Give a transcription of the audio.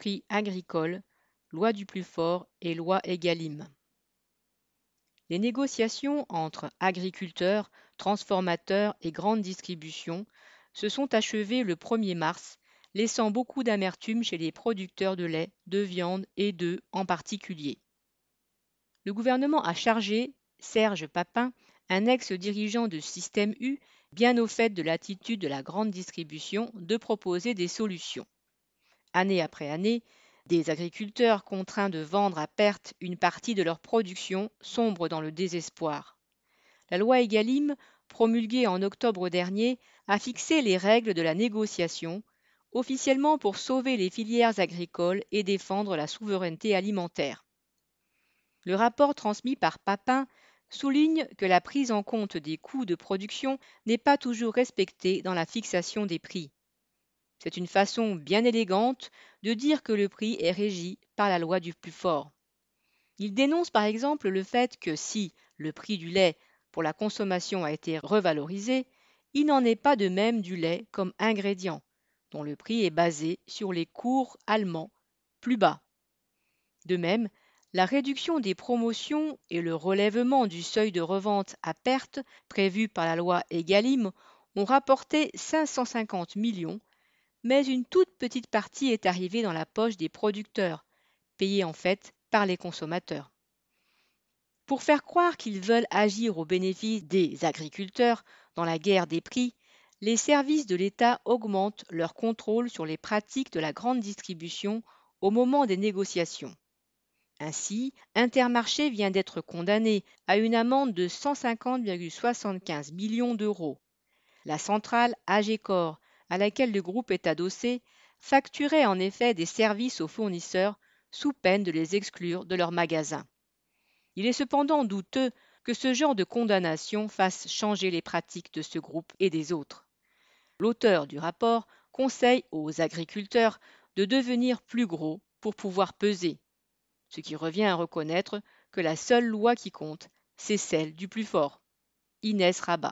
prix agricole, loi du plus fort et loi Egalim. Les négociations entre agriculteurs, transformateurs et grandes distributions se sont achevées le 1er mars, laissant beaucoup d'amertume chez les producteurs de lait, de viande et d'œufs en particulier. Le gouvernement a chargé Serge Papin, un ex-dirigeant de Système U, bien au fait de l'attitude de la grande distribution, de proposer des solutions. Année après année, des agriculteurs contraints de vendre à perte une partie de leur production sombrent dans le désespoir. La loi Egalim, promulguée en octobre dernier, a fixé les règles de la négociation, officiellement pour sauver les filières agricoles et défendre la souveraineté alimentaire. Le rapport transmis par Papin souligne que la prise en compte des coûts de production n'est pas toujours respectée dans la fixation des prix. C'est une façon bien élégante de dire que le prix est régi par la loi du plus fort. Il dénonce par exemple le fait que si le prix du lait pour la consommation a été revalorisé, il n'en est pas de même du lait comme ingrédient, dont le prix est basé sur les cours allemands plus bas. De même, la réduction des promotions et le relèvement du seuil de revente à perte prévu par la loi Egalim ont rapporté 550 millions, mais une toute petite partie est arrivée dans la poche des producteurs, payés en fait par les consommateurs. Pour faire croire qu'ils veulent agir au bénéfice des agriculteurs dans la guerre des prix, les services de l'État augmentent leur contrôle sur les pratiques de la grande distribution au moment des négociations. Ainsi, Intermarché vient d'être condamné à une amende de 150,75 millions d'euros. La centrale Agecor, à laquelle le groupe est adossé, facturait en effet des services aux fournisseurs sous peine de les exclure de leurs magasins. Il est cependant douteux que ce genre de condamnation fasse changer les pratiques de ce groupe et des autres. L'auteur du rapport conseille aux agriculteurs de devenir plus gros pour pouvoir peser ce qui revient à reconnaître que la seule loi qui compte, c'est celle du plus fort. Inès Rabat.